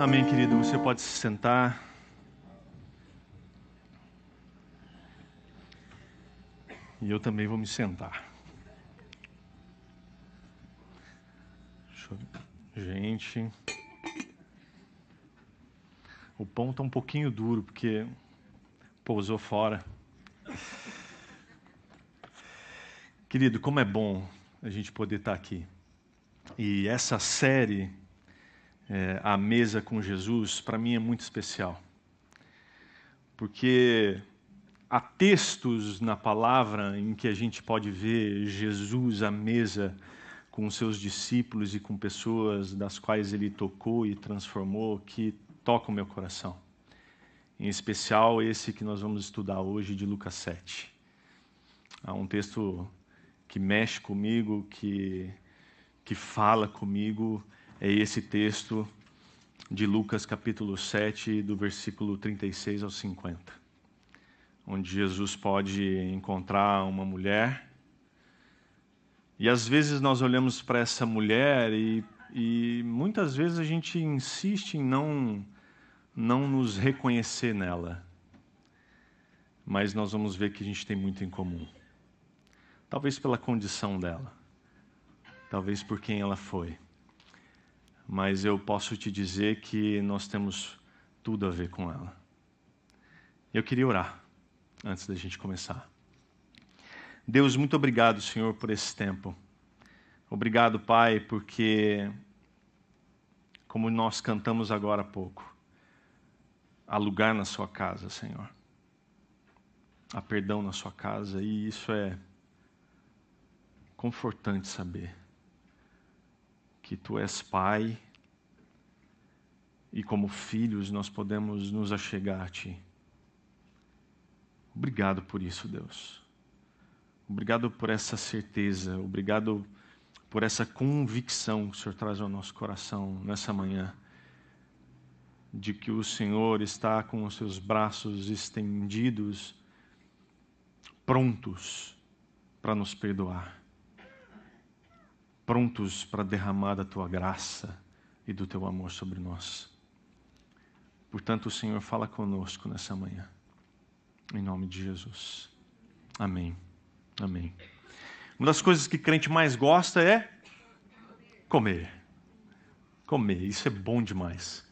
Amém, querido. Você pode se sentar. E eu também vou me sentar. Eu... Gente. O pão está um pouquinho duro porque pousou fora. Querido, como é bom a gente poder estar aqui. E essa série, é, A Mesa com Jesus, para mim é muito especial. Porque há textos na palavra em que a gente pode ver Jesus à mesa com seus discípulos e com pessoas das quais ele tocou e transformou, que tocam meu coração. Em especial esse que nós vamos estudar hoje, de Lucas 7. Há um texto que mexe comigo, que, que fala comigo, é esse texto de Lucas capítulo 7, do versículo 36 ao 50, onde Jesus pode encontrar uma mulher. E às vezes nós olhamos para essa mulher e, e muitas vezes a gente insiste em não, não nos reconhecer nela. Mas nós vamos ver que a gente tem muito em comum. Talvez pela condição dela, talvez por quem ela foi. Mas eu posso te dizer que nós temos tudo a ver com ela. Eu queria orar antes da gente começar. Deus, muito obrigado, Senhor, por esse tempo. Obrigado, Pai, porque, como nós cantamos agora há pouco, há lugar na Sua casa, Senhor. Há perdão na Sua casa, e isso é confortante saber que tu és Pai e, como filhos, nós podemos nos achegar a Ti. Obrigado por isso, Deus. Obrigado por essa certeza, obrigado por essa convicção que o Senhor traz ao nosso coração nessa manhã, de que o Senhor está com os seus braços estendidos, prontos para nos perdoar prontos para derramar da tua graça e do teu amor sobre nós. Portanto, o Senhor fala conosco nessa manhã. Em nome de Jesus. Amém. Amém. Uma das coisas que crente mais gosta é comer. Comer, isso é bom demais.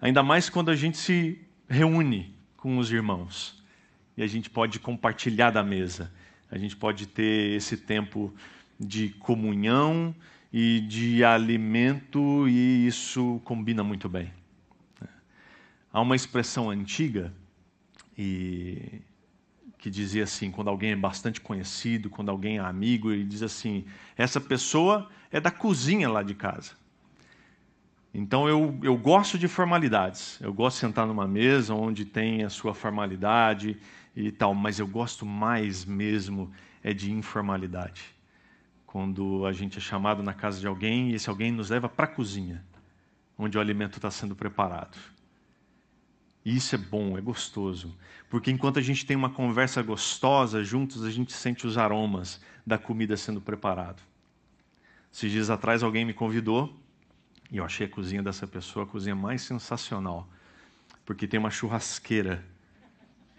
Ainda mais quando a gente se reúne com os irmãos e a gente pode compartilhar da mesa. A gente pode ter esse tempo de comunhão e de alimento, e isso combina muito bem. Há uma expressão antiga e que dizia assim, quando alguém é bastante conhecido, quando alguém é amigo, ele diz assim: essa pessoa é da cozinha lá de casa. Então eu, eu gosto de formalidades. Eu gosto de sentar numa mesa onde tem a sua formalidade e tal, mas eu gosto mais mesmo é de informalidade quando a gente é chamado na casa de alguém e esse alguém nos leva para a cozinha, onde o alimento está sendo preparado. E isso é bom, é gostoso, porque enquanto a gente tem uma conversa gostosa juntos, a gente sente os aromas da comida sendo preparado. Esses dias atrás alguém me convidou e eu achei a cozinha dessa pessoa a cozinha mais sensacional, porque tem uma churrasqueira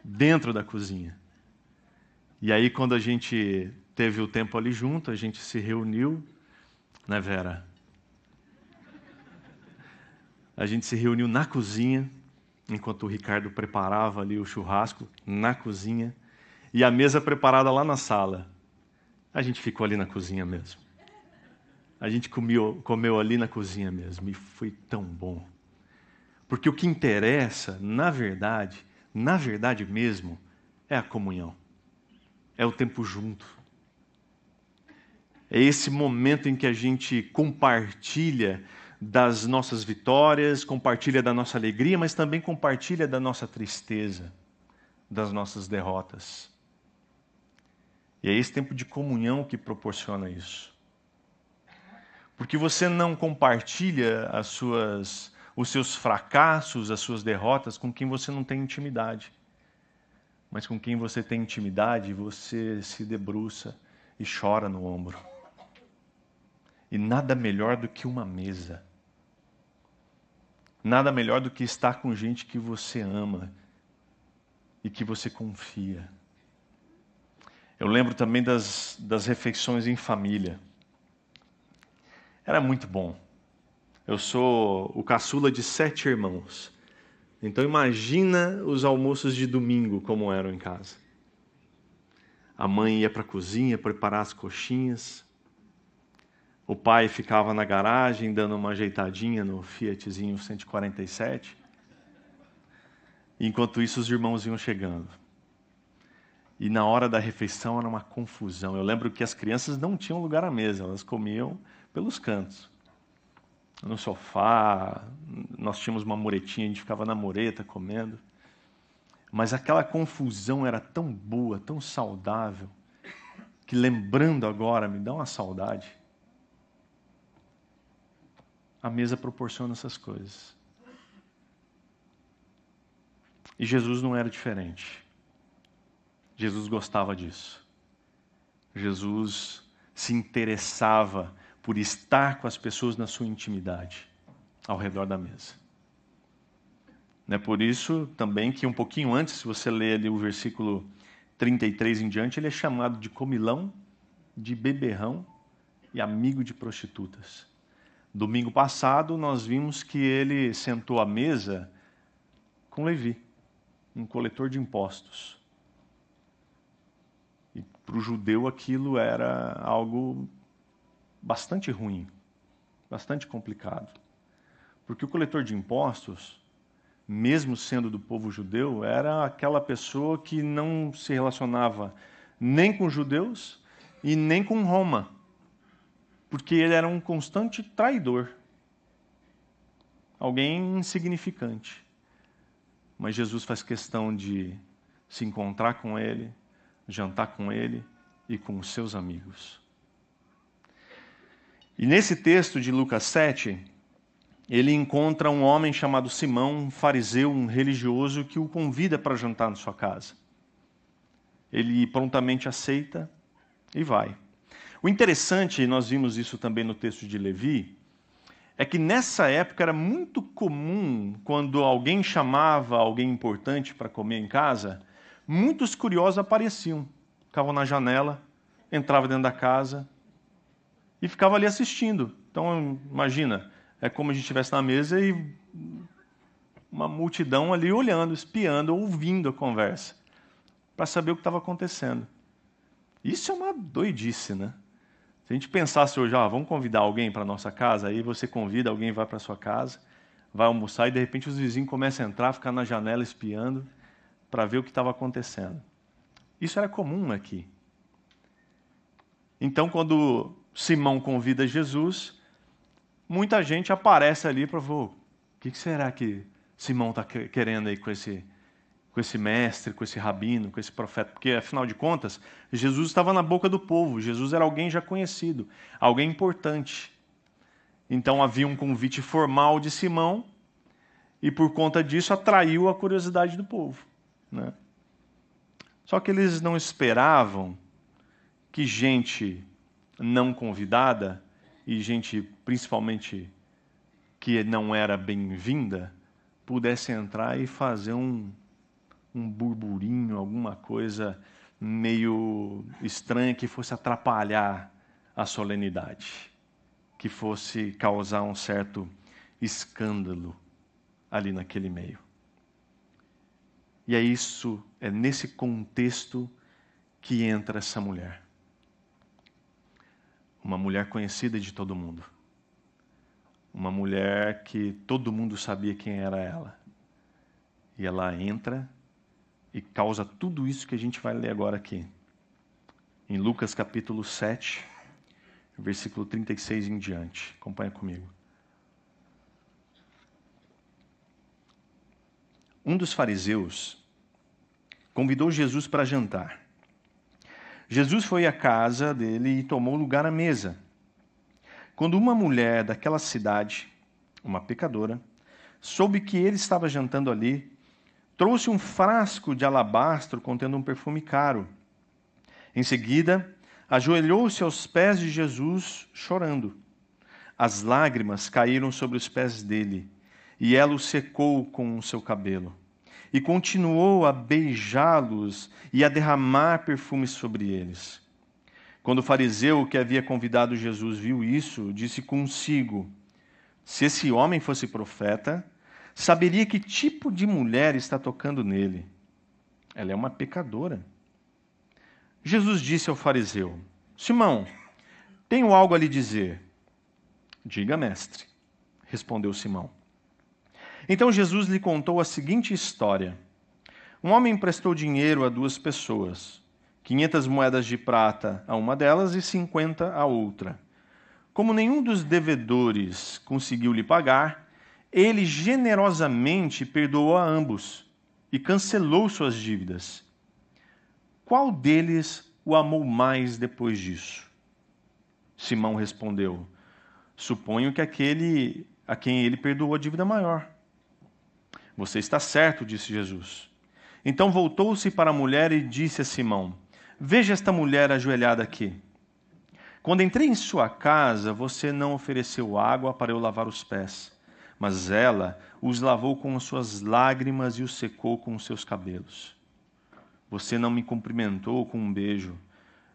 dentro da cozinha. E aí quando a gente teve o tempo ali junto, a gente se reuniu, né, Vera? A gente se reuniu na cozinha, enquanto o Ricardo preparava ali o churrasco, na cozinha, e a mesa preparada lá na sala. A gente ficou ali na cozinha mesmo. A gente comeu, comeu ali na cozinha mesmo, e foi tão bom. Porque o que interessa, na verdade, na verdade mesmo, é a comunhão. É o tempo junto é esse momento em que a gente compartilha das nossas vitórias, compartilha da nossa alegria, mas também compartilha da nossa tristeza, das nossas derrotas. E é esse tempo de comunhão que proporciona isso. Porque você não compartilha as suas, os seus fracassos, as suas derrotas com quem você não tem intimidade. Mas com quem você tem intimidade, você se debruça e chora no ombro. E nada melhor do que uma mesa. Nada melhor do que estar com gente que você ama e que você confia. Eu lembro também das, das refeições em família. Era muito bom. Eu sou o caçula de sete irmãos. Então imagina os almoços de domingo como eram em casa. A mãe ia para a cozinha preparar as coxinhas. O pai ficava na garagem dando uma ajeitadinha no Fiatzinho 147. Enquanto isso, os irmãos iam chegando. E na hora da refeição era uma confusão. Eu lembro que as crianças não tinham lugar à mesa, elas comiam pelos cantos. No sofá, nós tínhamos uma muretinha, a gente ficava na mureta comendo. Mas aquela confusão era tão boa, tão saudável, que lembrando agora me dá uma saudade. A mesa proporciona essas coisas. E Jesus não era diferente. Jesus gostava disso. Jesus se interessava por estar com as pessoas na sua intimidade, ao redor da mesa. É por isso também que um pouquinho antes, se você ler ali o versículo 33 em diante, ele é chamado de comilão, de beberrão e amigo de prostitutas. Domingo passado nós vimos que ele sentou à mesa com Levi, um coletor de impostos. E para o judeu aquilo era algo bastante ruim, bastante complicado. Porque o coletor de impostos, mesmo sendo do povo judeu, era aquela pessoa que não se relacionava nem com judeus e nem com Roma, porque ele era um constante traidor, alguém insignificante. Mas Jesus faz questão de se encontrar com ele, jantar com ele e com os seus amigos. E nesse texto de Lucas 7, ele encontra um homem chamado Simão, um fariseu, um religioso, que o convida para jantar na sua casa. Ele prontamente aceita e vai. O interessante, nós vimos isso também no texto de Levi, é que nessa época era muito comum, quando alguém chamava alguém importante para comer em casa, muitos curiosos apareciam. Ficavam na janela, entravam dentro da casa, e ficava ali assistindo. Então, imagina, é como a gente estivesse na mesa e uma multidão ali olhando, espiando, ouvindo a conversa, para saber o que estava acontecendo. Isso é uma doidice, né? Se a gente pensasse hoje, ah, vamos convidar alguém para nossa casa, aí você convida, alguém vai para sua casa, vai almoçar e de repente os vizinhos começam a entrar, ficar na janela espiando para ver o que estava acontecendo. Isso era comum aqui. Então, quando Simão convida Jesus, muita gente aparece ali para ver o que será que Simão está querendo aí com esse, com esse mestre, com esse rabino, com esse profeta? Porque, afinal de contas, Jesus estava na boca do povo, Jesus era alguém já conhecido, alguém importante. Então havia um convite formal de Simão e, por conta disso, atraiu a curiosidade do povo. Né? Só que eles não esperavam que gente não convidada e gente principalmente que não era bem-vinda pudesse entrar e fazer um, um burburinho, alguma coisa meio estranha que fosse atrapalhar a solenidade, que fosse causar um certo escândalo ali naquele meio. E é isso, é nesse contexto que entra essa mulher uma mulher conhecida de todo mundo. Uma mulher que todo mundo sabia quem era ela. E ela entra e causa tudo isso que a gente vai ler agora aqui. Em Lucas capítulo 7, versículo 36 em diante. Acompanha comigo. Um dos fariseus convidou Jesus para jantar. Jesus foi à casa dele e tomou lugar à mesa. Quando uma mulher daquela cidade, uma pecadora, soube que ele estava jantando ali, trouxe um frasco de alabastro contendo um perfume caro. Em seguida, ajoelhou-se aos pés de Jesus, chorando. As lágrimas caíram sobre os pés dele, e ela o secou com o seu cabelo. E continuou a beijá-los e a derramar perfume sobre eles. Quando o fariseu que havia convidado Jesus viu isso, disse consigo: Se esse homem fosse profeta, saberia que tipo de mulher está tocando nele. Ela é uma pecadora. Jesus disse ao fariseu: Simão, tenho algo a lhe dizer. Diga, mestre, respondeu Simão. Então Jesus lhe contou a seguinte história: Um homem emprestou dinheiro a duas pessoas, quinhentas moedas de prata a uma delas e cinquenta a outra. Como nenhum dos devedores conseguiu lhe pagar, ele generosamente perdoou a ambos e cancelou suas dívidas. Qual deles o amou mais depois disso? Simão respondeu: Suponho que aquele a quem ele perdoou a dívida maior. Você está certo, disse Jesus. Então voltou-se para a mulher e disse a Simão: Veja esta mulher ajoelhada aqui. Quando entrei em sua casa, você não ofereceu água para eu lavar os pés, mas ela os lavou com as suas lágrimas e os secou com os seus cabelos. Você não me cumprimentou com um beijo,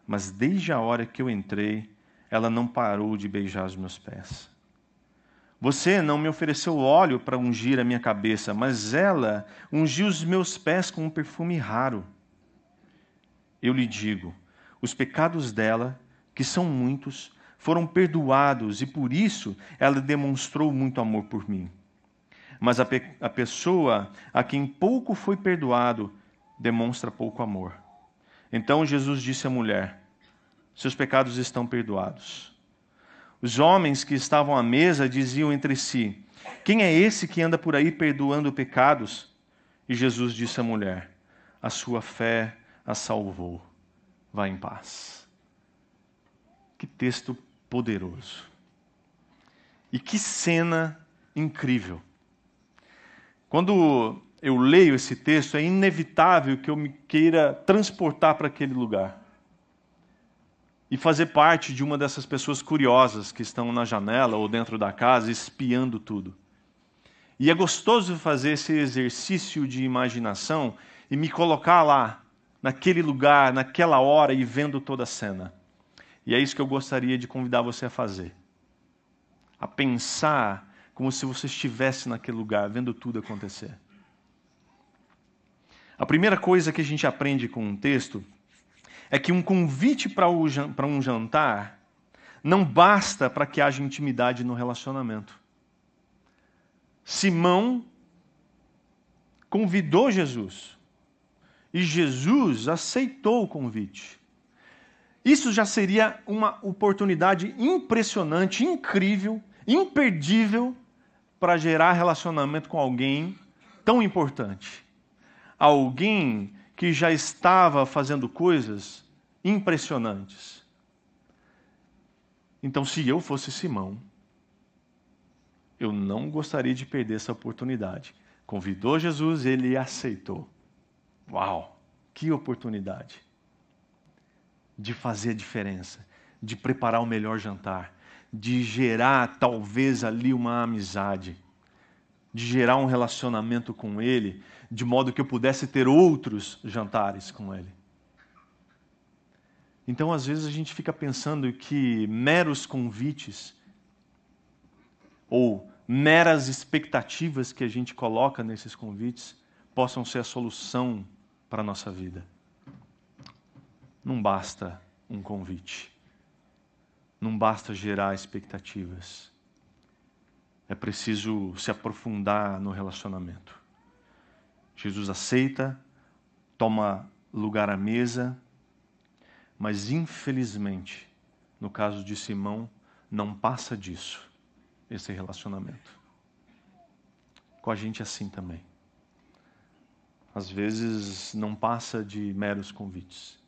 mas desde a hora que eu entrei, ela não parou de beijar os meus pés. Você não me ofereceu óleo para ungir a minha cabeça, mas ela ungiu os meus pés com um perfume raro. Eu lhe digo: os pecados dela, que são muitos, foram perdoados e por isso ela demonstrou muito amor por mim. Mas a, pe a pessoa a quem pouco foi perdoado demonstra pouco amor. Então Jesus disse à mulher: Seus pecados estão perdoados. Os homens que estavam à mesa diziam entre si: Quem é esse que anda por aí perdoando pecados? E Jesus disse à mulher: A sua fé a salvou. Vá em paz. Que texto poderoso. E que cena incrível. Quando eu leio esse texto, é inevitável que eu me queira transportar para aquele lugar e fazer parte de uma dessas pessoas curiosas que estão na janela ou dentro da casa espiando tudo. E é gostoso fazer esse exercício de imaginação e me colocar lá, naquele lugar, naquela hora e vendo toda a cena. E é isso que eu gostaria de convidar você a fazer. A pensar como se você estivesse naquele lugar, vendo tudo acontecer. A primeira coisa que a gente aprende com um texto é que um convite para um jantar não basta para que haja intimidade no relacionamento. Simão convidou Jesus e Jesus aceitou o convite. Isso já seria uma oportunidade impressionante, incrível, imperdível para gerar relacionamento com alguém tão importante. Alguém que já estava fazendo coisas impressionantes. Então, se eu fosse Simão, eu não gostaria de perder essa oportunidade. Convidou Jesus, ele aceitou. Uau, que oportunidade de fazer a diferença, de preparar o melhor jantar, de gerar talvez ali uma amizade, de gerar um relacionamento com ele de modo que eu pudesse ter outros jantares com ele. Então, às vezes, a gente fica pensando que meros convites ou meras expectativas que a gente coloca nesses convites possam ser a solução para a nossa vida. Não basta um convite. Não basta gerar expectativas. É preciso se aprofundar no relacionamento. Jesus aceita, toma lugar à mesa, mas infelizmente, no caso de Simão, não passa disso, esse relacionamento. Com a gente é assim também. Às vezes não passa de meros convites.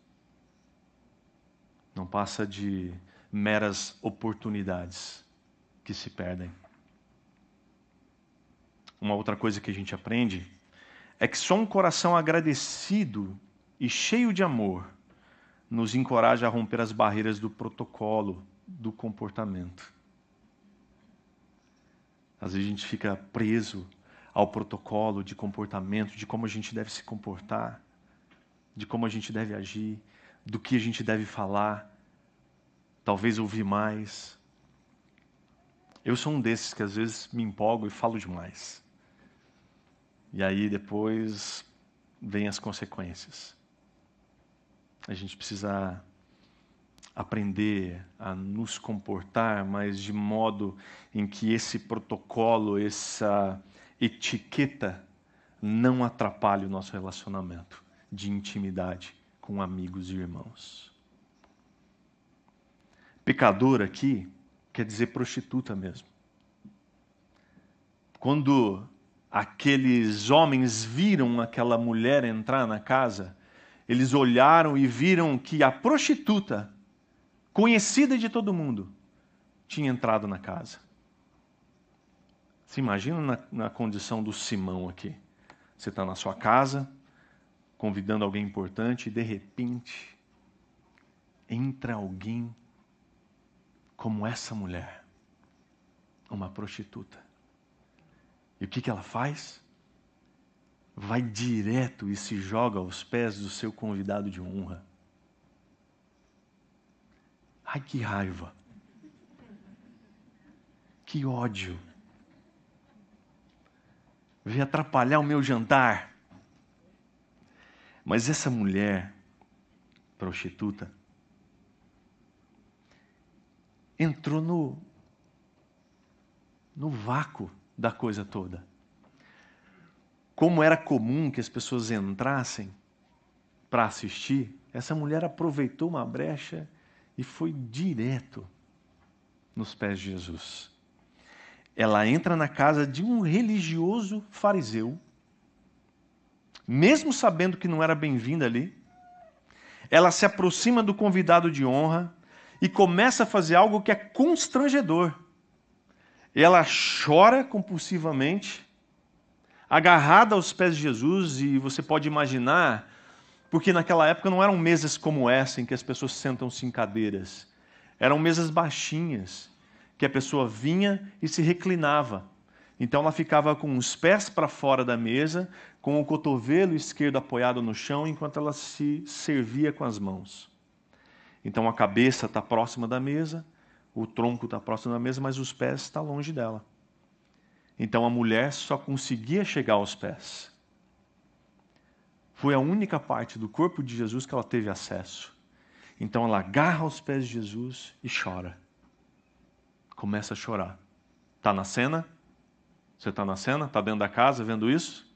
Não passa de meras oportunidades que se perdem. Uma outra coisa que a gente aprende é que só um coração agradecido e cheio de amor nos encoraja a romper as barreiras do protocolo, do comportamento. Às vezes a gente fica preso ao protocolo de comportamento, de como a gente deve se comportar, de como a gente deve agir, do que a gente deve falar, talvez ouvir mais. Eu sou um desses que às vezes me empolgo e falo demais. E aí depois vem as consequências. A gente precisa aprender a nos comportar, mas de modo em que esse protocolo, essa etiqueta não atrapalhe o nosso relacionamento de intimidade com amigos e irmãos. Pecador aqui quer dizer prostituta mesmo. Quando aqueles homens viram aquela mulher entrar na casa, eles olharam e viram que a prostituta, conhecida de todo mundo, tinha entrado na casa. Se imagina na, na condição do Simão aqui. Você está na sua casa, convidando alguém importante, e de repente entra alguém como essa mulher, uma prostituta. E o que, que ela faz? Vai direto e se joga aos pés do seu convidado de honra. Ai, que raiva! Que ódio! Veio atrapalhar o meu jantar. Mas essa mulher, prostituta, entrou no, no vácuo da coisa toda. Como era comum que as pessoas entrassem para assistir, essa mulher aproveitou uma brecha e foi direto nos pés de Jesus. Ela entra na casa de um religioso fariseu, mesmo sabendo que não era bem-vinda ali. Ela se aproxima do convidado de honra e começa a fazer algo que é constrangedor. Ela chora compulsivamente, agarrada aos pés de Jesus, e você pode imaginar, porque naquela época não eram mesas como essa, em que as pessoas sentam-se em cadeiras. Eram mesas baixinhas, que a pessoa vinha e se reclinava. Então ela ficava com os pés para fora da mesa, com o cotovelo esquerdo apoiado no chão, enquanto ela se servia com as mãos. Então a cabeça está próxima da mesa, o tronco está próximo da mesa, mas os pés estão tá longe dela. Então a mulher só conseguia chegar aos pés. Foi a única parte do corpo de Jesus que ela teve acesso. Então ela agarra os pés de Jesus e chora. Começa a chorar. Está na cena? Você está na cena? Está dentro da casa vendo isso?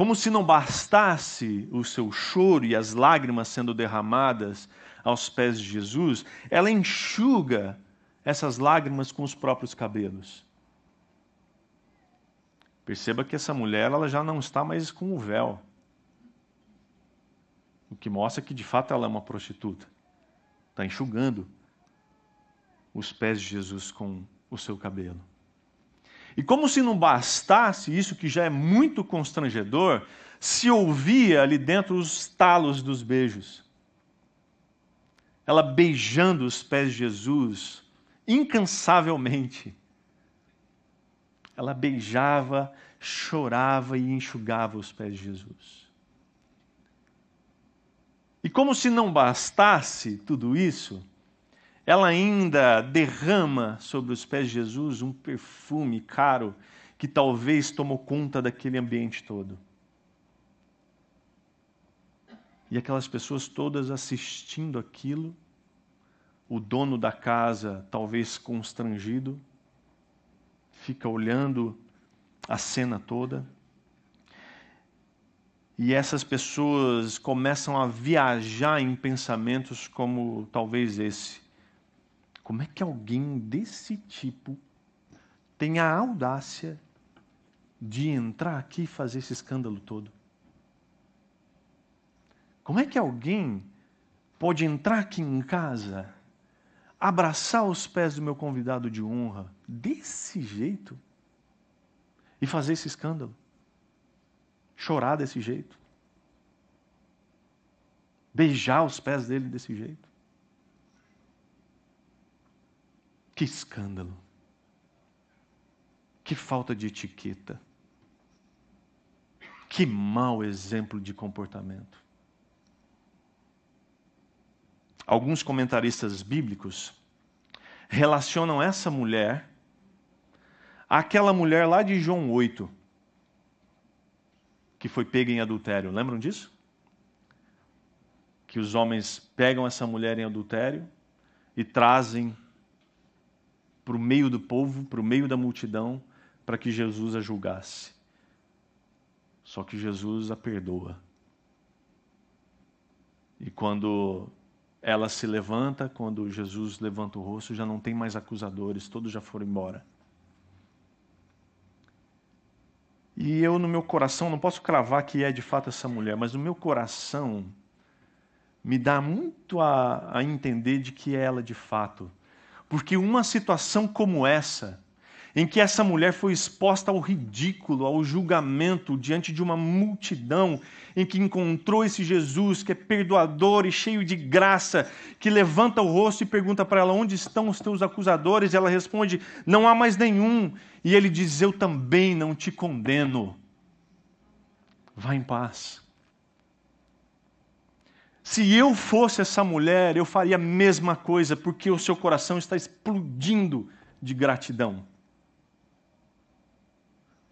Como se não bastasse o seu choro e as lágrimas sendo derramadas aos pés de Jesus, ela enxuga essas lágrimas com os próprios cabelos. Perceba que essa mulher ela já não está mais com o véu. O que mostra que de fato ela é uma prostituta. Está enxugando os pés de Jesus com o seu cabelo. E como se não bastasse isso, que já é muito constrangedor, se ouvia ali dentro os talos dos beijos. Ela beijando os pés de Jesus, incansavelmente. Ela beijava, chorava e enxugava os pés de Jesus. E como se não bastasse tudo isso, ela ainda derrama sobre os pés de Jesus um perfume caro que talvez tomou conta daquele ambiente todo. E aquelas pessoas todas assistindo aquilo, o dono da casa, talvez constrangido, fica olhando a cena toda. E essas pessoas começam a viajar em pensamentos como talvez esse. Como é que alguém desse tipo tem a audácia de entrar aqui e fazer esse escândalo todo? Como é que alguém pode entrar aqui em casa, abraçar os pés do meu convidado de honra desse jeito e fazer esse escândalo? Chorar desse jeito? Beijar os pés dele desse jeito? Que escândalo! Que falta de etiqueta. Que mau exemplo de comportamento. Alguns comentaristas bíblicos relacionam essa mulher àquela mulher lá de João 8, que foi pega em adultério. Lembram disso? Que os homens pegam essa mulher em adultério e trazem para o meio do povo, para o meio da multidão, para que Jesus a julgasse. Só que Jesus a perdoa. E quando ela se levanta, quando Jesus levanta o rosto, já não tem mais acusadores, todos já foram embora. E eu, no meu coração, não posso cravar que é de fato essa mulher, mas no meu coração me dá muito a, a entender de que é ela de fato. Porque uma situação como essa, em que essa mulher foi exposta ao ridículo, ao julgamento diante de uma multidão, em que encontrou esse Jesus que é perdoador e cheio de graça, que levanta o rosto e pergunta para ela: Onde estão os teus acusadores? E ela responde: Não há mais nenhum. E ele diz: Eu também não te condeno. Vá em paz. Se eu fosse essa mulher, eu faria a mesma coisa, porque o seu coração está explodindo de gratidão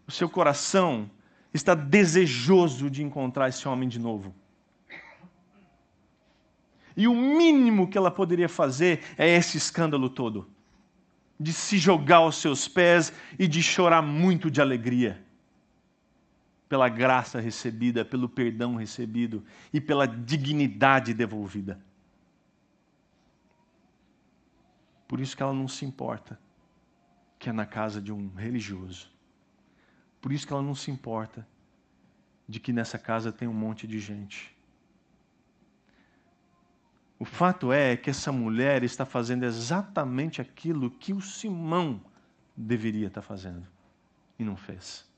o seu coração está desejoso de encontrar esse homem de novo. E o mínimo que ela poderia fazer é esse escândalo todo de se jogar aos seus pés e de chorar muito de alegria pela graça recebida, pelo perdão recebido e pela dignidade devolvida. Por isso que ela não se importa que é na casa de um religioso. Por isso que ela não se importa de que nessa casa tem um monte de gente. O fato é que essa mulher está fazendo exatamente aquilo que o Simão deveria estar fazendo e não fez.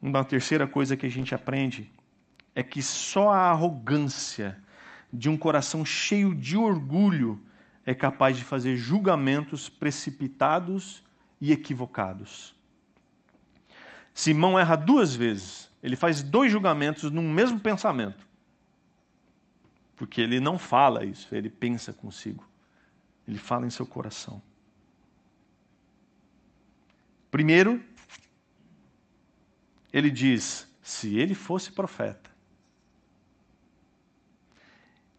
Uma terceira coisa que a gente aprende é que só a arrogância de um coração cheio de orgulho é capaz de fazer julgamentos precipitados e equivocados. Simão erra duas vezes. Ele faz dois julgamentos num mesmo pensamento. Porque ele não fala isso, ele pensa consigo. Ele fala em seu coração. Primeiro, ele diz: se ele fosse profeta.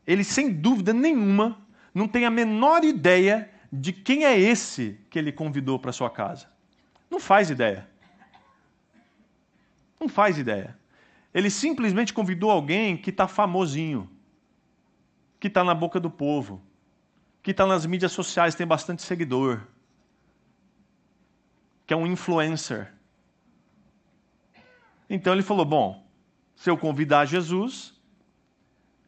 Ele, sem dúvida nenhuma, não tem a menor ideia de quem é esse que ele convidou para sua casa. Não faz ideia. Não faz ideia. Ele simplesmente convidou alguém que está famosinho, que está na boca do povo, que está nas mídias sociais, tem bastante seguidor, que é um influencer. Então ele falou: bom, se eu convidar Jesus,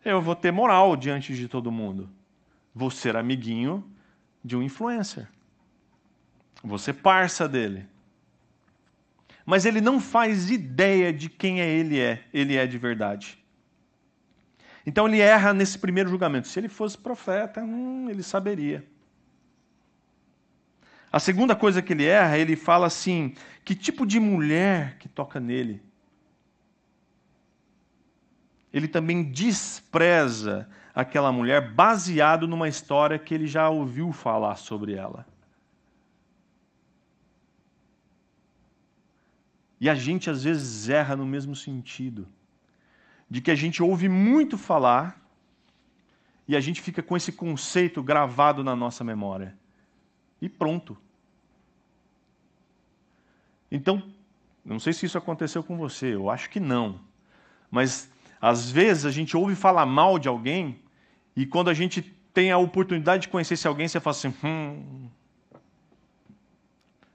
eu vou ter moral diante de todo mundo. Vou ser amiguinho de um influencer. Você parça dele. Mas ele não faz ideia de quem é ele é, ele é de verdade. Então ele erra nesse primeiro julgamento. Se ele fosse profeta, hum, ele saberia. A segunda coisa que ele erra, ele fala assim: que tipo de mulher que toca nele? Ele também despreza aquela mulher baseado numa história que ele já ouviu falar sobre ela. E a gente às vezes erra no mesmo sentido, de que a gente ouve muito falar e a gente fica com esse conceito gravado na nossa memória. E pronto. Então, não sei se isso aconteceu com você, eu acho que não. Mas às vezes a gente ouve falar mal de alguém e quando a gente tem a oportunidade de conhecer esse alguém, você fala assim: hum,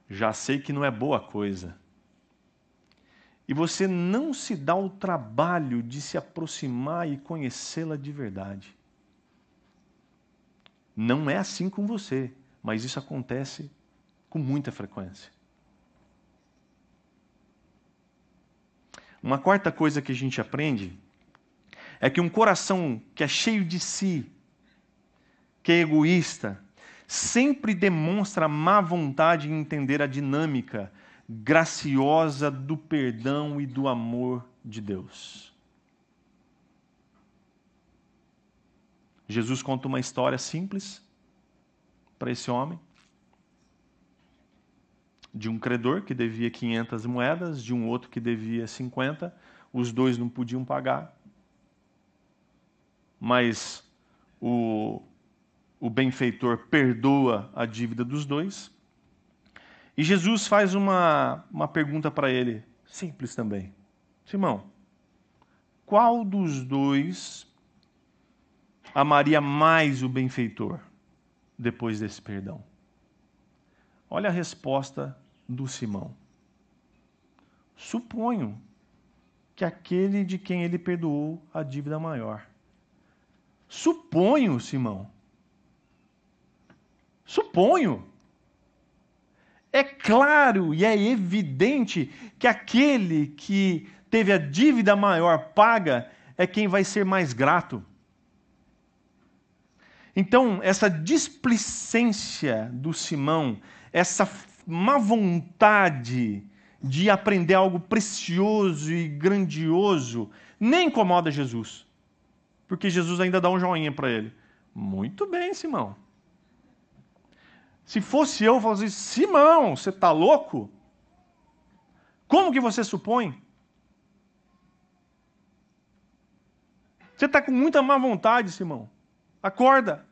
já sei que não é boa coisa. E você não se dá o trabalho de se aproximar e conhecê-la de verdade. Não é assim com você, mas isso acontece com muita frequência. Uma quarta coisa que a gente aprende é que um coração que é cheio de si, que é egoísta, sempre demonstra má vontade em entender a dinâmica graciosa do perdão e do amor de Deus. Jesus conta uma história simples para esse homem de um credor que devia 500 moedas, de um outro que devia 50. Os dois não podiam pagar. Mas o, o benfeitor perdoa a dívida dos dois. E Jesus faz uma, uma pergunta para ele, simples também: Simão, qual dos dois amaria mais o benfeitor depois desse perdão? Olha a resposta do Simão. Suponho que aquele de quem ele perdoou a dívida maior. Suponho, Simão. Suponho. É claro e é evidente que aquele que teve a dívida maior paga é quem vai ser mais grato. Então, essa displicência do Simão, essa má vontade de aprender algo precioso e grandioso, nem incomoda Jesus. Porque Jesus ainda dá um joinha para ele. Muito bem, Simão. Se fosse eu, eu falaria assim, Simão, você está louco? Como que você supõe? Você está com muita má vontade, Simão. Acorda.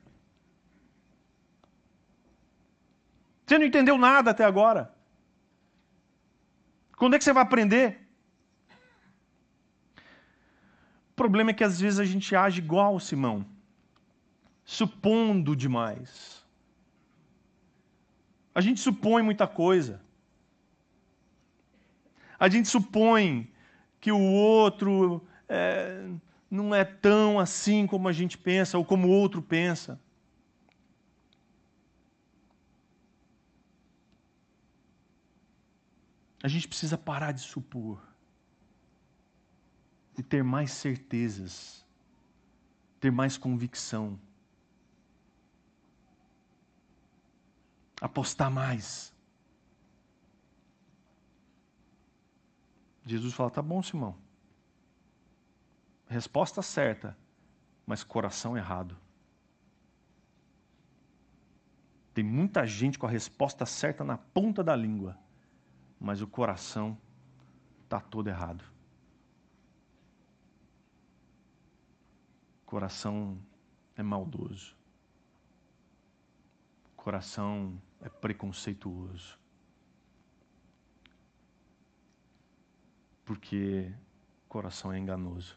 Você não entendeu nada até agora. Quando é que você vai aprender? O problema é que às vezes a gente age igual Simão, supondo demais. A gente supõe muita coisa. A gente supõe que o outro é, não é tão assim como a gente pensa ou como o outro pensa. A gente precisa parar de supor e ter mais certezas, ter mais convicção, apostar mais. Jesus fala: tá bom, Simão. Resposta certa, mas coração errado. Tem muita gente com a resposta certa na ponta da língua mas o coração está todo errado. O coração é maldoso. Coração é preconceituoso. Porque coração é enganoso.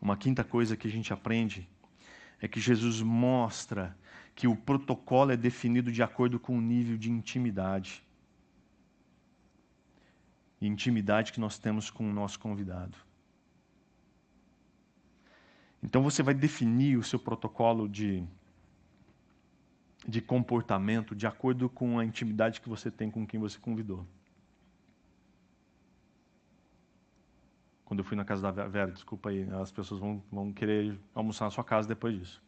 Uma quinta coisa que a gente aprende é que Jesus mostra que o protocolo é definido de acordo com o nível de intimidade. Intimidade que nós temos com o nosso convidado. Então você vai definir o seu protocolo de, de comportamento de acordo com a intimidade que você tem com quem você convidou. Quando eu fui na casa da Vera, desculpa aí, as pessoas vão, vão querer almoçar na sua casa depois disso.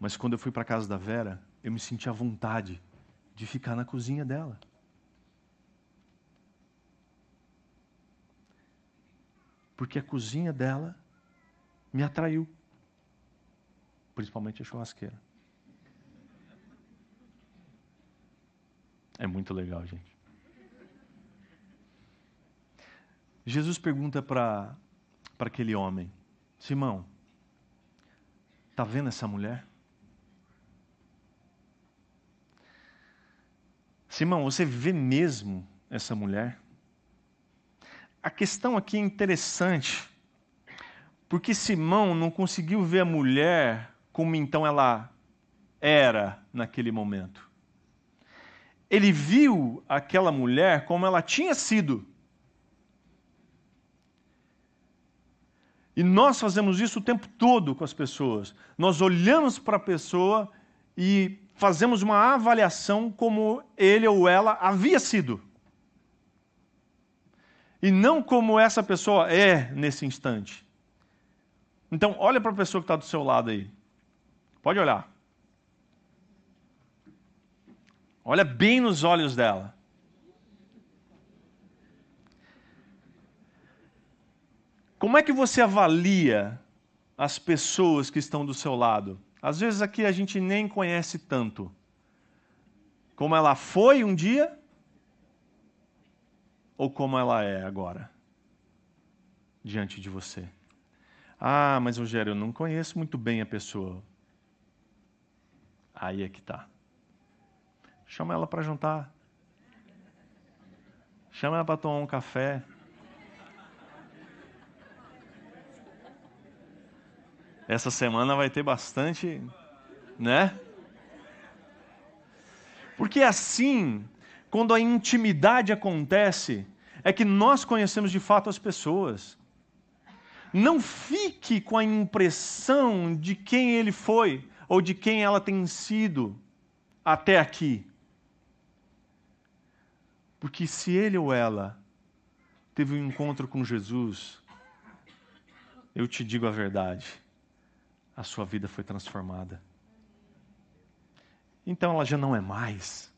Mas quando eu fui para a casa da Vera, eu me senti à vontade de ficar na cozinha dela. Porque a cozinha dela me atraiu. Principalmente a churrasqueira. É muito legal, gente. Jesus pergunta para aquele homem: Simão, está vendo essa mulher? Simão, você vê mesmo essa mulher? A questão aqui é interessante, porque Simão não conseguiu ver a mulher como então ela era naquele momento. Ele viu aquela mulher como ela tinha sido. E nós fazemos isso o tempo todo com as pessoas. Nós olhamos para a pessoa e fazemos uma avaliação como ele ou ela havia sido. E não como essa pessoa é nesse instante. Então, olha para a pessoa que está do seu lado aí. Pode olhar. Olha bem nos olhos dela. Como é que você avalia as pessoas que estão do seu lado? Às vezes aqui a gente nem conhece tanto. Como ela foi um dia ou como ela é agora diante de você. Ah, mas Rogério, eu não conheço muito bem a pessoa. Aí é que tá. Chama ela para jantar. Chama ela para tomar um café. Essa semana vai ter bastante, né? Porque assim, quando a intimidade acontece, é que nós conhecemos de fato as pessoas. Não fique com a impressão de quem ele foi ou de quem ela tem sido até aqui. Porque se ele ou ela teve um encontro com Jesus, eu te digo a verdade, a sua vida foi transformada. Então ela já não é mais.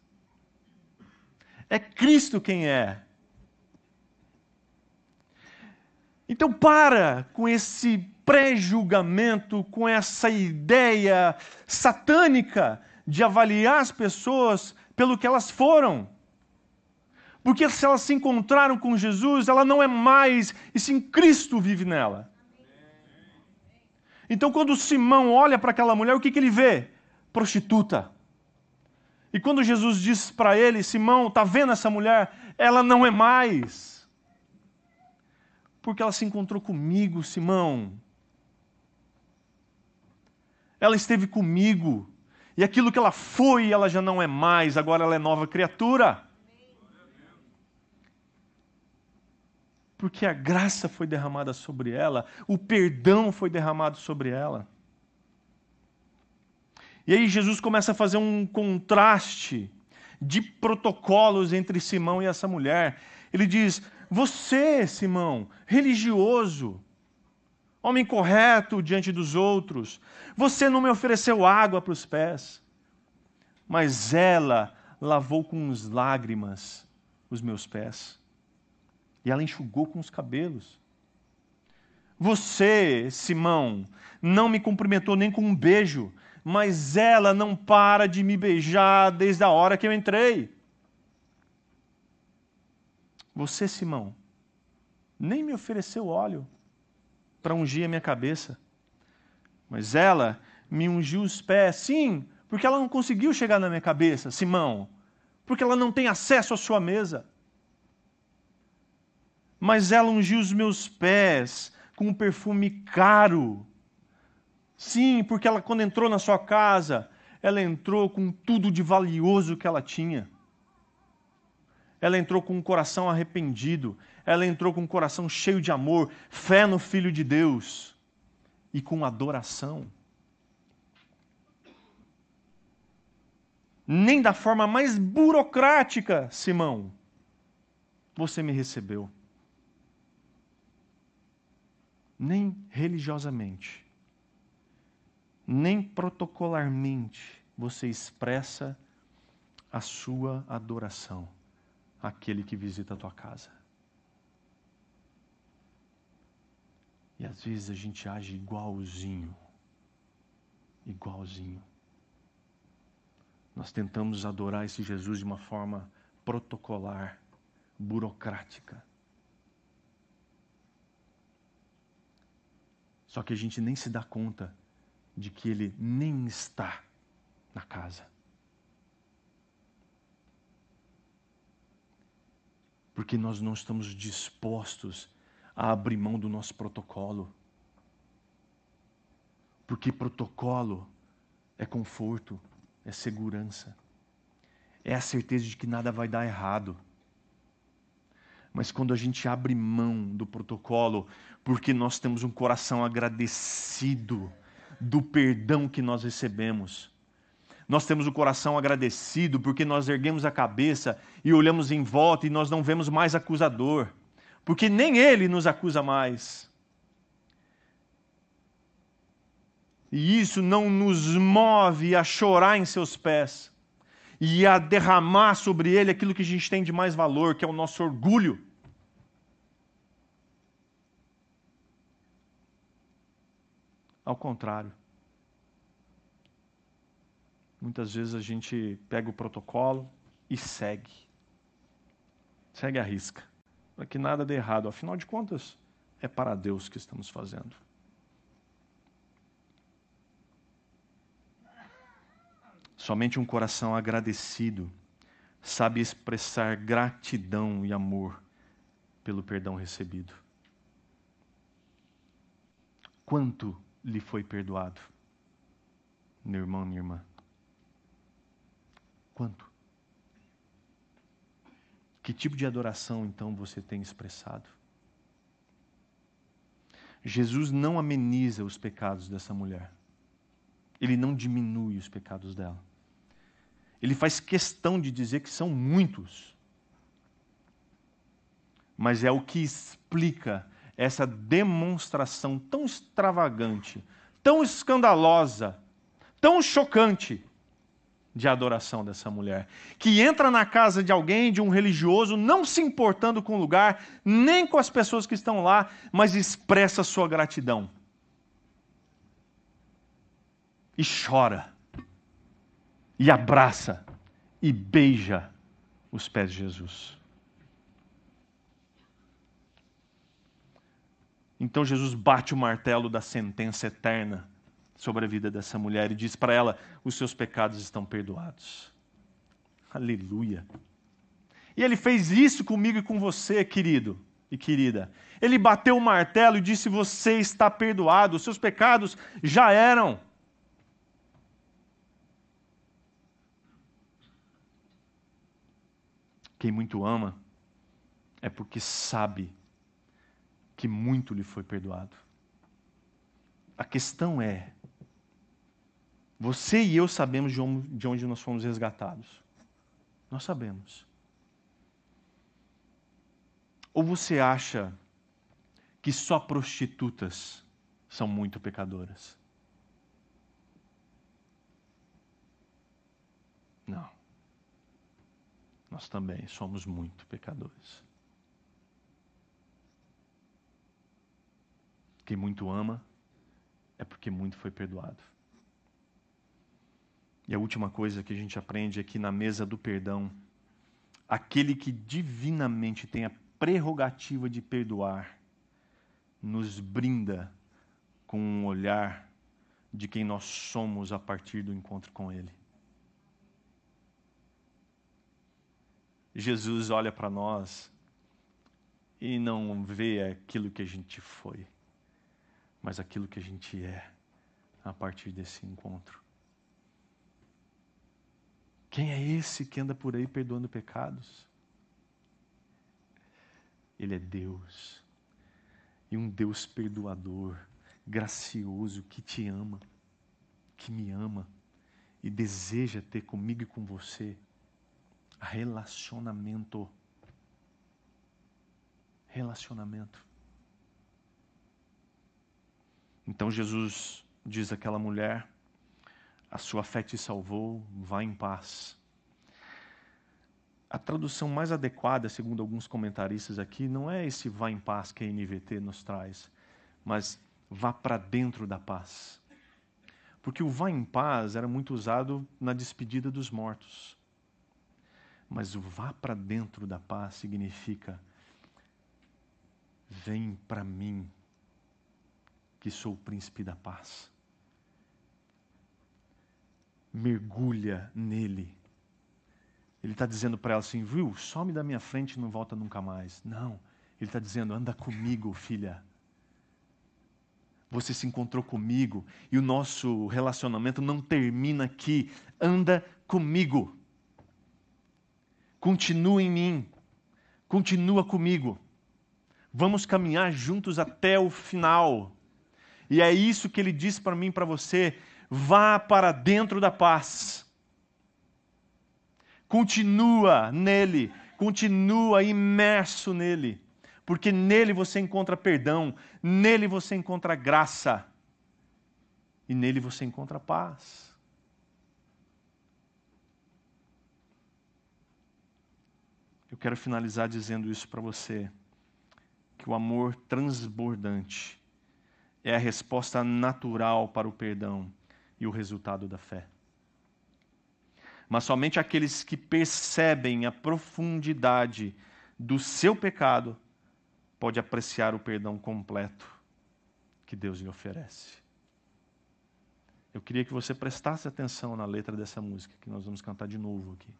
É Cristo quem é. Então para com esse pré-julgamento, com essa ideia satânica de avaliar as pessoas pelo que elas foram. Porque se elas se encontraram com Jesus, ela não é mais, e sim Cristo vive nela. Então, quando Simão olha para aquela mulher, o que, que ele vê? Prostituta. E quando Jesus diz para ele: Simão, está vendo essa mulher? Ela não é mais. Porque ela se encontrou comigo, Simão. Ela esteve comigo. E aquilo que ela foi, ela já não é mais, agora ela é nova criatura. porque a graça foi derramada sobre ela, o perdão foi derramado sobre ela. E aí Jesus começa a fazer um contraste de protocolos entre Simão e essa mulher. Ele diz: Você, Simão, religioso, homem correto diante dos outros, você não me ofereceu água para os pés, mas ela lavou com as lágrimas os meus pés. E ela enxugou com os cabelos. Você, Simão, não me cumprimentou nem com um beijo, mas ela não para de me beijar desde a hora que eu entrei. Você, Simão, nem me ofereceu óleo para ungir a minha cabeça, mas ela me ungiu os pés, sim, porque ela não conseguiu chegar na minha cabeça, Simão, porque ela não tem acesso à sua mesa mas ela ungiu os meus pés com um perfume caro. Sim, porque ela, quando entrou na sua casa, ela entrou com tudo de valioso que ela tinha. Ela entrou com um coração arrependido, ela entrou com um coração cheio de amor, fé no Filho de Deus e com adoração. Nem da forma mais burocrática, Simão, você me recebeu. Nem religiosamente, nem protocolarmente você expressa a sua adoração àquele que visita a tua casa. E às vezes a gente age igualzinho. Igualzinho. Nós tentamos adorar esse Jesus de uma forma protocolar, burocrática. Só que a gente nem se dá conta de que ele nem está na casa. Porque nós não estamos dispostos a abrir mão do nosso protocolo. Porque protocolo é conforto, é segurança, é a certeza de que nada vai dar errado. Mas quando a gente abre mão do protocolo, porque nós temos um coração agradecido do perdão que nós recebemos, nós temos o coração agradecido porque nós erguemos a cabeça e olhamos em volta e nós não vemos mais acusador, porque nem ele nos acusa mais. E isso não nos move a chorar em seus pés e a derramar sobre ele aquilo que a gente tem de mais valor, que é o nosso orgulho. Ao contrário. Muitas vezes a gente pega o protocolo e segue. Segue a risca. Para que nada dê errado. Afinal de contas, é para Deus que estamos fazendo. Somente um coração agradecido sabe expressar gratidão e amor pelo perdão recebido. Quanto lhe foi perdoado? Meu irmão, minha irmã. Quanto? Que tipo de adoração então você tem expressado? Jesus não ameniza os pecados dessa mulher. Ele não diminui os pecados dela. Ele faz questão de dizer que são muitos. Mas é o que explica essa demonstração tão extravagante, tão escandalosa, tão chocante de adoração dessa mulher, que entra na casa de alguém, de um religioso, não se importando com o lugar, nem com as pessoas que estão lá, mas expressa sua gratidão. E chora e abraça e beija os pés de Jesus. Então Jesus bate o martelo da sentença eterna sobre a vida dessa mulher e diz para ela: os seus pecados estão perdoados. Aleluia. E ele fez isso comigo e com você, querido e querida. Ele bateu o martelo e disse: Você está perdoado, os seus pecados já eram. Quem muito ama é porque sabe que muito lhe foi perdoado. A questão é: você e eu sabemos de onde nós fomos resgatados. Nós sabemos. Ou você acha que só prostitutas são muito pecadoras? Não nós também somos muito pecadores. Quem muito ama é porque muito foi perdoado. E a última coisa que a gente aprende aqui na mesa do perdão, aquele que divinamente tem a prerrogativa de perdoar, nos brinda com um olhar de quem nós somos a partir do encontro com Ele. Jesus olha para nós e não vê aquilo que a gente foi, mas aquilo que a gente é a partir desse encontro. Quem é esse que anda por aí perdoando pecados? Ele é Deus. E um Deus perdoador, gracioso, que te ama, que me ama e deseja ter comigo e com você relacionamento. Relacionamento. Então Jesus diz àquela mulher: A sua fé te salvou, vá em paz. A tradução mais adequada, segundo alguns comentaristas aqui, não é esse vá em paz que a NVT nos traz, mas vá para dentro da paz. Porque o vá em paz era muito usado na despedida dos mortos. Mas o vá para dentro da paz significa: vem para mim, que sou o príncipe da paz. Mergulha nele. Ele está dizendo para ela assim: viu, some da minha frente e não volta nunca mais. Não. Ele está dizendo: anda comigo, filha. Você se encontrou comigo e o nosso relacionamento não termina aqui. Anda comigo. Continua em mim. Continua comigo. Vamos caminhar juntos até o final. E é isso que ele diz para mim para você. Vá para dentro da paz. Continua nele. Continua imerso nele. Porque nele você encontra perdão. Nele você encontra graça. e nele você encontra paz. Eu quero finalizar dizendo isso para você: que o amor transbordante é a resposta natural para o perdão e o resultado da fé. Mas somente aqueles que percebem a profundidade do seu pecado pode apreciar o perdão completo que Deus lhe oferece. Eu queria que você prestasse atenção na letra dessa música que nós vamos cantar de novo aqui.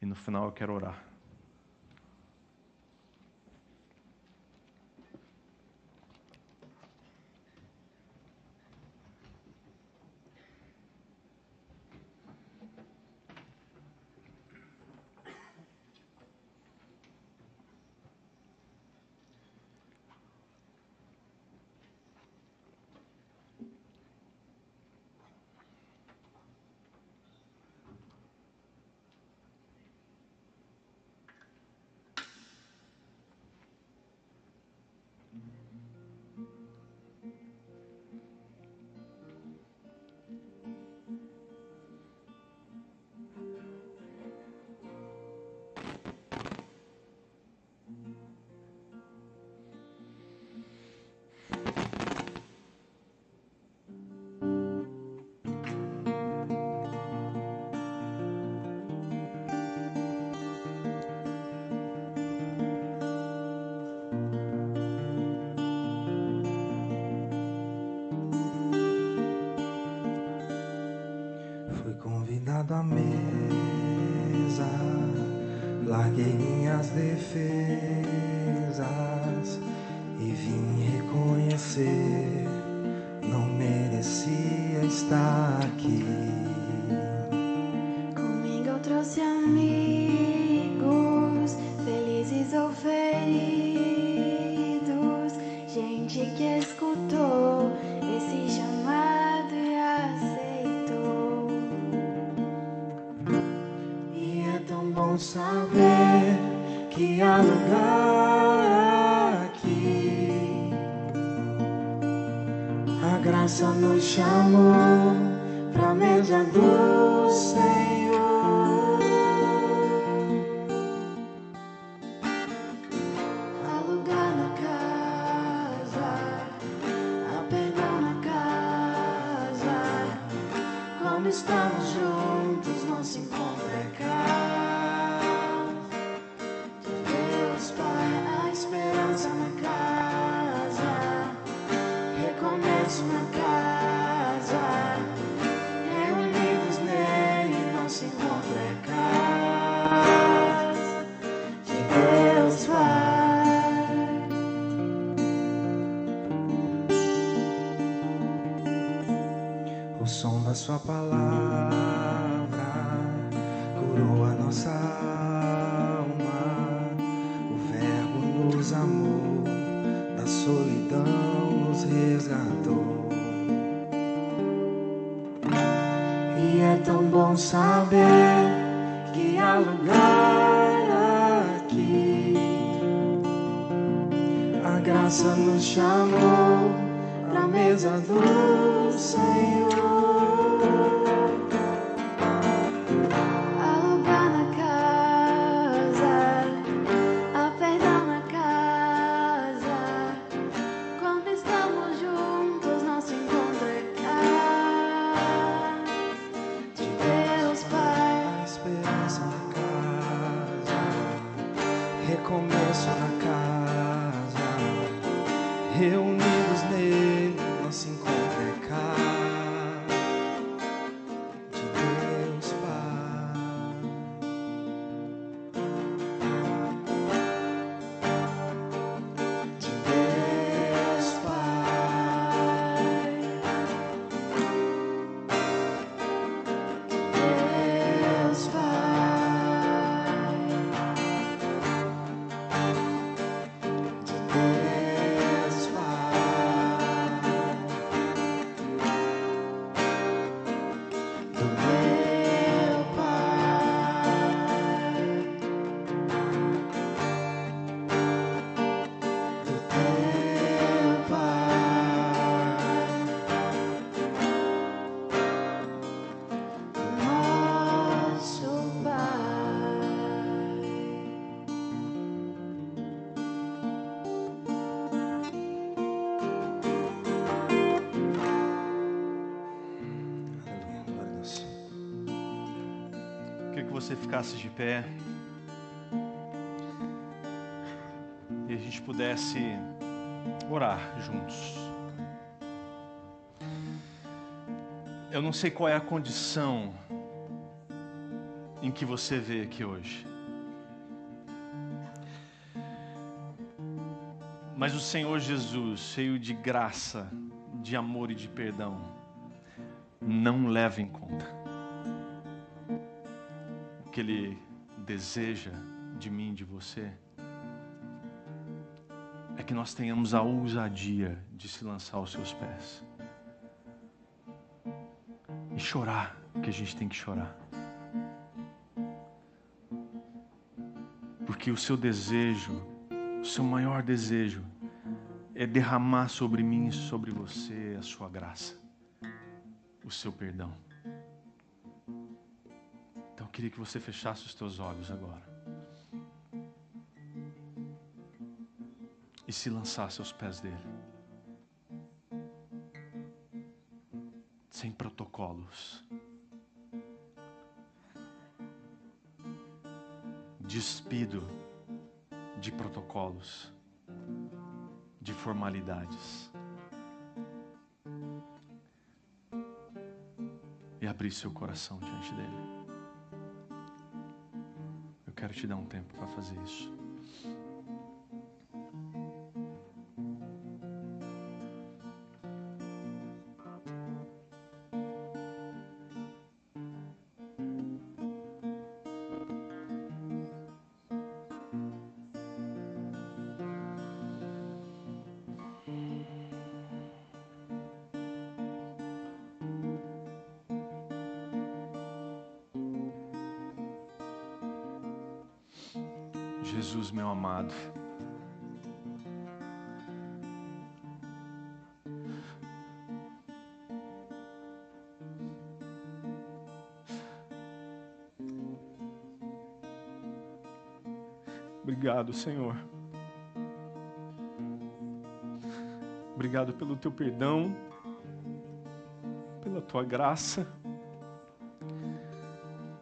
E no final eu quero orar. À mesa, larguei minhas defesas e vim reconhecer. Não merecia estar que há lugar aqui. A graça nos chamou pra mesa do Senhor. Ficasse de pé e a gente pudesse orar juntos. Eu não sei qual é a condição em que você vê aqui hoje. Mas o Senhor Jesus, cheio de graça, de amor e de perdão, não leva em conta que Ele deseja de mim, de você, é que nós tenhamos a ousadia de se lançar aos seus pés e chorar o que a gente tem que chorar. Porque o seu desejo, o seu maior desejo, é derramar sobre mim e sobre você a sua graça, o seu perdão. Queria que você fechasse os teus olhos agora. E se lançasse aos pés dele. Sem protocolos. Despido de protocolos de formalidades. E abrir seu coração diante dele. Quero te dar um tempo para fazer isso. Jesus, meu amado. Obrigado, Senhor. Obrigado pelo teu perdão, pela tua graça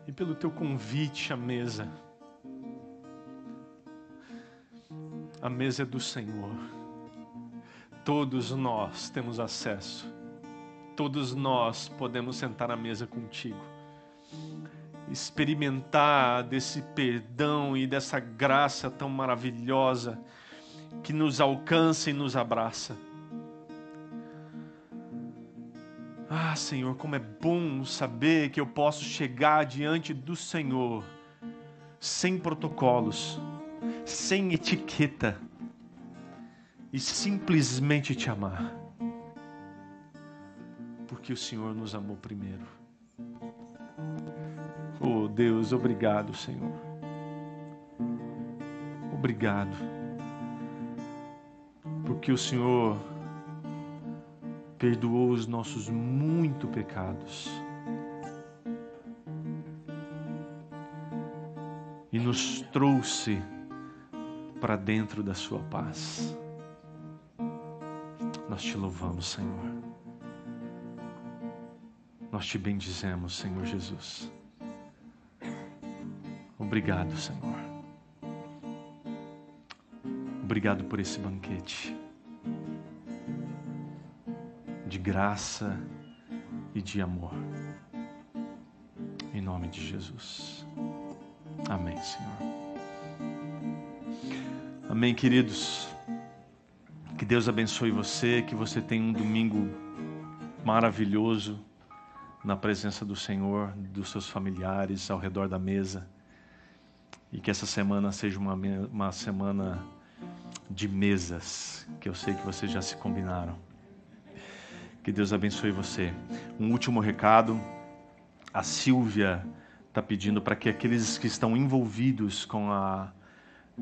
e pelo teu convite à mesa. A mesa é do Senhor. Todos nós temos acesso. Todos nós podemos sentar à mesa contigo. Experimentar desse perdão e dessa graça tão maravilhosa que nos alcança e nos abraça. Ah, Senhor, como é bom saber que eu posso chegar diante do Senhor sem protocolos sem etiqueta e simplesmente te amar. Porque o Senhor nos amou primeiro. Oh Deus, obrigado, Senhor. Obrigado. Porque o Senhor perdoou os nossos muito pecados. E nos trouxe para dentro da sua paz. Nós te louvamos, Senhor. Nós te bendizemos, Senhor Jesus. Obrigado, Senhor. Obrigado por esse banquete de graça e de amor. Em nome de Jesus. Amém, Senhor. Amém, queridos. Que Deus abençoe você, que você tenha um domingo maravilhoso na presença do Senhor, dos seus familiares ao redor da mesa. E que essa semana seja uma, uma semana de mesas, que eu sei que vocês já se combinaram. Que Deus abençoe você. Um último recado: a Silvia está pedindo para que aqueles que estão envolvidos com a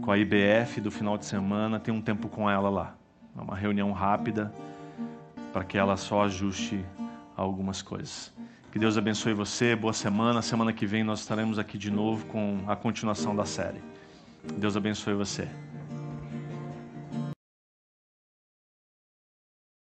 com a IBF do final de semana, tem um tempo com ela lá. É uma reunião rápida para que ela só ajuste algumas coisas. Que Deus abençoe você, boa semana. Semana que vem nós estaremos aqui de novo com a continuação da série. Deus abençoe você.